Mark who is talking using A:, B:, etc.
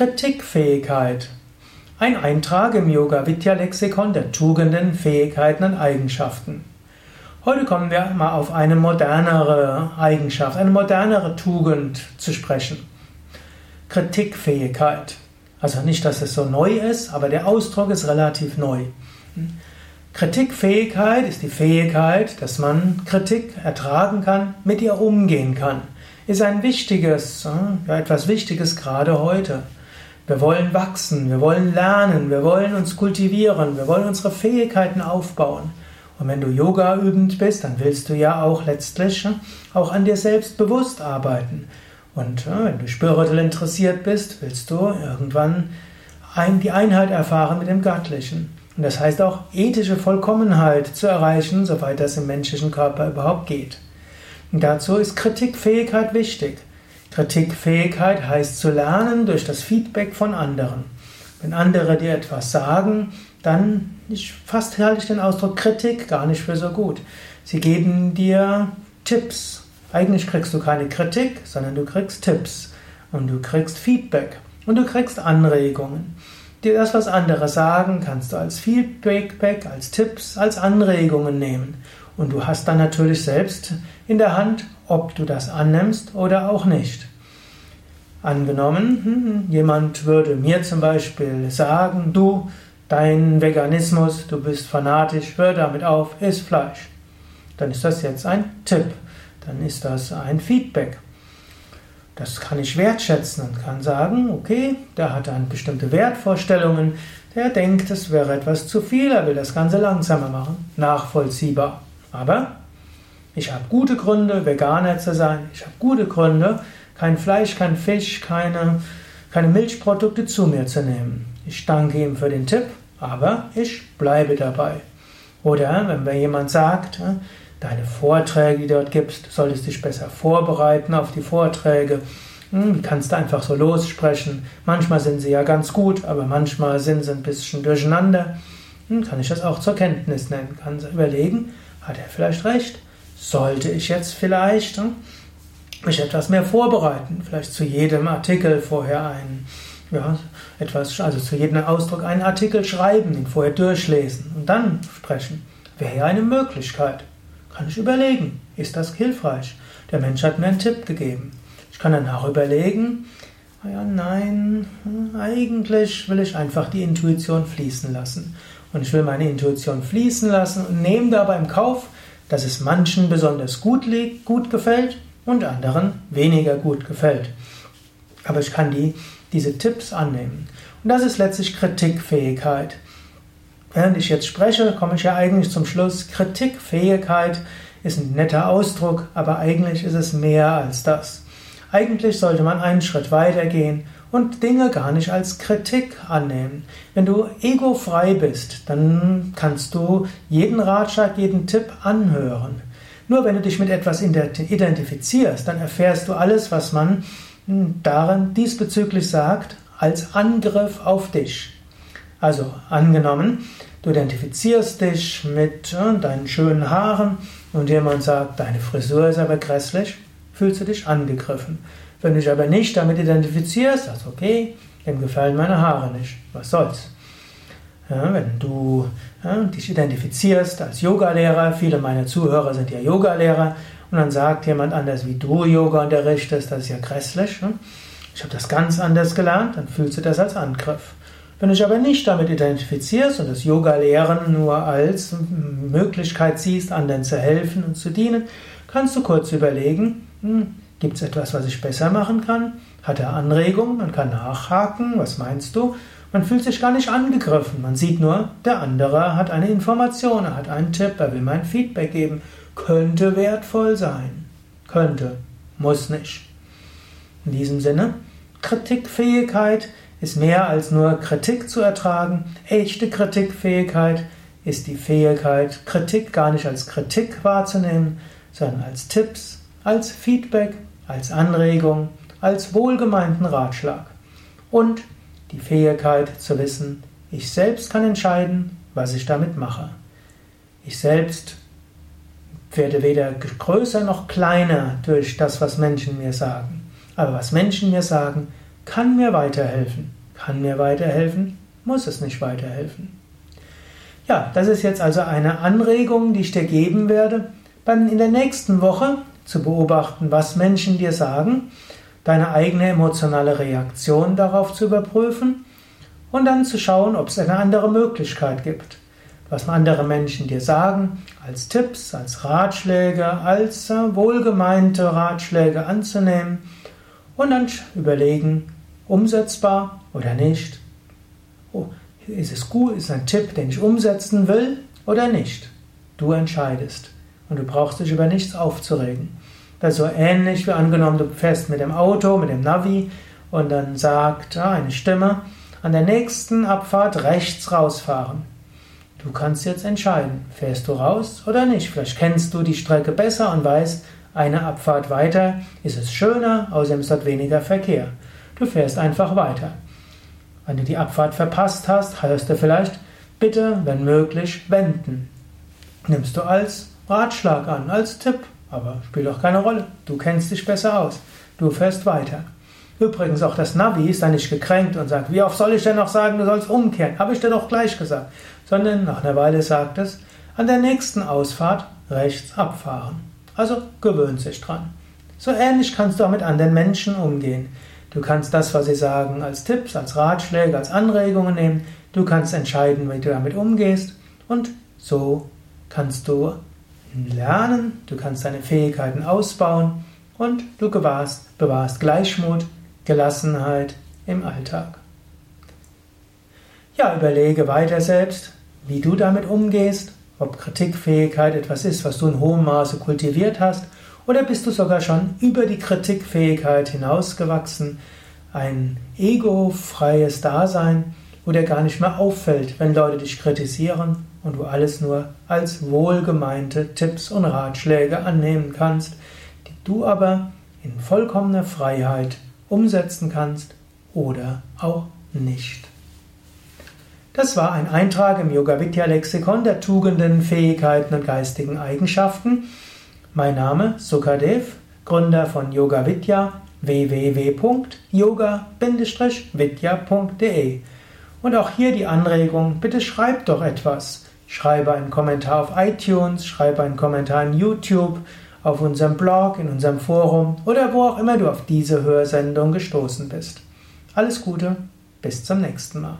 A: Kritikfähigkeit. Ein Eintrag im Yoga Vidya Lexikon der Tugenden, Fähigkeiten und Eigenschaften. Heute kommen wir mal auf eine modernere Eigenschaft, eine modernere Tugend zu sprechen. Kritikfähigkeit. Also nicht, dass es so neu ist, aber der Ausdruck ist relativ neu. Kritikfähigkeit ist die Fähigkeit, dass man Kritik ertragen kann, mit ihr umgehen kann. Ist ein wichtiges, ja, etwas Wichtiges gerade heute. Wir wollen wachsen, wir wollen lernen, wir wollen uns kultivieren, wir wollen unsere Fähigkeiten aufbauen. Und wenn du Yoga übend bist, dann willst du ja auch letztlich auch an dir selbst bewusst arbeiten. Und wenn du spirituell interessiert bist, willst du irgendwann die Einheit erfahren mit dem Göttlichen. Und das heißt auch ethische Vollkommenheit zu erreichen, soweit das im menschlichen Körper überhaupt geht. Und dazu ist Kritikfähigkeit wichtig. Kritikfähigkeit heißt zu lernen durch das Feedback von anderen. Wenn andere dir etwas sagen, dann ich, fast halte ich den Ausdruck Kritik gar nicht für so gut. Sie geben dir Tipps. Eigentlich kriegst du keine Kritik, sondern du kriegst Tipps und du kriegst Feedback und du kriegst Anregungen. Dir das, was andere sagen, kannst du als Feedback, als Tipps, als Anregungen nehmen. Und du hast dann natürlich selbst in der Hand, ob du das annimmst oder auch nicht. Angenommen, hm, jemand würde mir zum Beispiel sagen, du, dein Veganismus, du bist fanatisch, hör damit auf, iss Fleisch. Dann ist das jetzt ein Tipp, dann ist das ein Feedback. Das kann ich wertschätzen und kann sagen, okay, der hat dann bestimmte Wertvorstellungen, der denkt, es wäre etwas zu viel, er will das Ganze langsamer machen, nachvollziehbar. Aber ich habe gute Gründe, Veganer zu sein. Ich habe gute Gründe, kein Fleisch, kein Fisch, keine, keine Milchprodukte zu mir zu nehmen. Ich danke ihm für den Tipp, aber ich bleibe dabei. Oder wenn mir jemand sagt, deine Vorträge, die du dort gibst, solltest dich besser vorbereiten auf die Vorträge. Hm, wie kannst du einfach so lossprechen? Manchmal sind sie ja ganz gut, aber manchmal sind sie ein bisschen durcheinander. Hm, kann ich das auch zur Kenntnis nehmen? Kann überlegen, hat er vielleicht recht? Sollte ich jetzt vielleicht hm, mich etwas mehr vorbereiten? Vielleicht zu jedem Artikel vorher ein, ja, etwas, also zu jedem Ausdruck einen Artikel schreiben, ihn vorher durchlesen und dann sprechen. Wäre ja eine Möglichkeit. Kann ich überlegen, ist das hilfreich? Der Mensch hat mir einen Tipp gegeben. Ich kann danach überlegen, ja, nein, eigentlich will ich einfach die Intuition fließen lassen. Und ich will meine Intuition fließen lassen und nehme dabei im Kauf, dass es manchen besonders gut, gut gefällt und anderen weniger gut gefällt. Aber ich kann die, diese Tipps annehmen. Und das ist letztlich Kritikfähigkeit. Während ich jetzt spreche, komme ich ja eigentlich zum Schluss. Kritikfähigkeit ist ein netter Ausdruck, aber eigentlich ist es mehr als das. Eigentlich sollte man einen Schritt weiter gehen und Dinge gar nicht als Kritik annehmen. Wenn du egofrei bist, dann kannst du jeden Ratschlag, jeden Tipp anhören. Nur wenn du dich mit etwas identifizierst, dann erfährst du alles, was man hm, darin diesbezüglich sagt, als Angriff auf dich. Also angenommen, du identifizierst dich mit äh, deinen schönen Haaren und jemand sagt, deine Frisur ist aber grässlich, fühlst du dich angegriffen. Wenn du dich aber nicht damit identifizierst, sagst okay, dem gefallen meine Haare nicht, was soll's. Ja, wenn du ja, dich identifizierst als Yogalehrer, viele meiner Zuhörer sind ja Yogalehrer, und dann sagt jemand anders, wie du Yoga unterrichtest, das ist ja grässlich. Ne? Ich habe das ganz anders gelernt, dann fühlst du das als Angriff. Wenn du dich aber nicht damit identifizierst und das Yoga-Lehren nur als Möglichkeit siehst, anderen zu helfen und zu dienen, kannst du kurz überlegen, hm, Gibt es etwas, was ich besser machen kann? Hat er Anregungen? Man kann nachhaken. Was meinst du? Man fühlt sich gar nicht angegriffen. Man sieht nur, der andere hat eine Information, er hat einen Tipp, er will mein Feedback geben. Könnte wertvoll sein. Könnte. Muss nicht. In diesem Sinne, Kritikfähigkeit ist mehr als nur Kritik zu ertragen. Echte Kritikfähigkeit ist die Fähigkeit, Kritik gar nicht als Kritik wahrzunehmen, sondern als Tipps, als Feedback, als Anregung, als wohlgemeinten Ratschlag und die Fähigkeit zu wissen, ich selbst kann entscheiden, was ich damit mache. Ich selbst werde weder größer noch kleiner durch das, was Menschen mir sagen. Aber was Menschen mir sagen, kann mir weiterhelfen. Kann mir weiterhelfen, muss es nicht weiterhelfen. Ja, das ist jetzt also eine Anregung, die ich dir geben werde, dann in der nächsten Woche zu beobachten, was Menschen dir sagen, deine eigene emotionale Reaktion darauf zu überprüfen und dann zu schauen, ob es eine andere Möglichkeit gibt. Was andere Menschen dir sagen, als Tipps, als Ratschläge, als äh, wohlgemeinte Ratschläge anzunehmen und dann überlegen, umsetzbar oder nicht. Oh, ist es gut, ist ein Tipp, den ich umsetzen will oder nicht? Du entscheidest und du brauchst dich über nichts aufzuregen. Das ist so ähnlich wie angenommen, du fährst mit dem Auto, mit dem Navi und dann sagt ah, eine Stimme, an der nächsten Abfahrt rechts rausfahren. Du kannst jetzt entscheiden, fährst du raus oder nicht. Vielleicht kennst du die Strecke besser und weißt, eine Abfahrt weiter ist es schöner, außerdem ist dort weniger Verkehr. Du fährst einfach weiter. Wenn du die Abfahrt verpasst hast, hörst du vielleicht, bitte, wenn möglich, wenden. Nimmst du als Ratschlag an, als Tipp, aber spielt doch keine Rolle. Du kennst dich besser aus. Du fährst weiter. Übrigens, auch das Navi ist da nicht gekränkt und sagt, wie oft soll ich denn noch sagen, du sollst umkehren? Habe ich dir doch gleich gesagt sondern nach einer Weile sagt es, an der nächsten Ausfahrt rechts abfahren. Also gewöhnt sich dran. So ähnlich kannst du auch mit anderen Menschen umgehen. Du kannst das, was sie sagen, als Tipps, als Ratschläge, als Anregungen nehmen. Du kannst entscheiden, wie du damit umgehst. Und so kannst du lernen, du kannst deine Fähigkeiten ausbauen und du bewahrst, bewahrst Gleichmut, Gelassenheit im Alltag. Ja, überlege weiter selbst, wie du damit umgehst, ob Kritikfähigkeit etwas ist, was du in hohem Maße kultiviert hast, oder bist du sogar schon über die Kritikfähigkeit hinausgewachsen, ein egofreies Dasein, wo dir gar nicht mehr auffällt, wenn Leute dich kritisieren und du alles nur als wohlgemeinte Tipps und Ratschläge annehmen kannst, die du aber in vollkommener Freiheit umsetzen kannst oder auch nicht. Das war ein Eintrag im Yoga Vidya Lexikon der Tugenden, Fähigkeiten und geistigen Eigenschaften. Mein Name Sukadev, Gründer von Yoga Vidya www.yoga-vidya.de. Und auch hier die Anregung, bitte schreib doch etwas. Schreibe einen Kommentar auf iTunes, schreibe einen Kommentar in YouTube, auf unserem Blog, in unserem Forum oder wo auch immer du auf diese Hörsendung gestoßen bist. Alles Gute, bis zum nächsten Mal.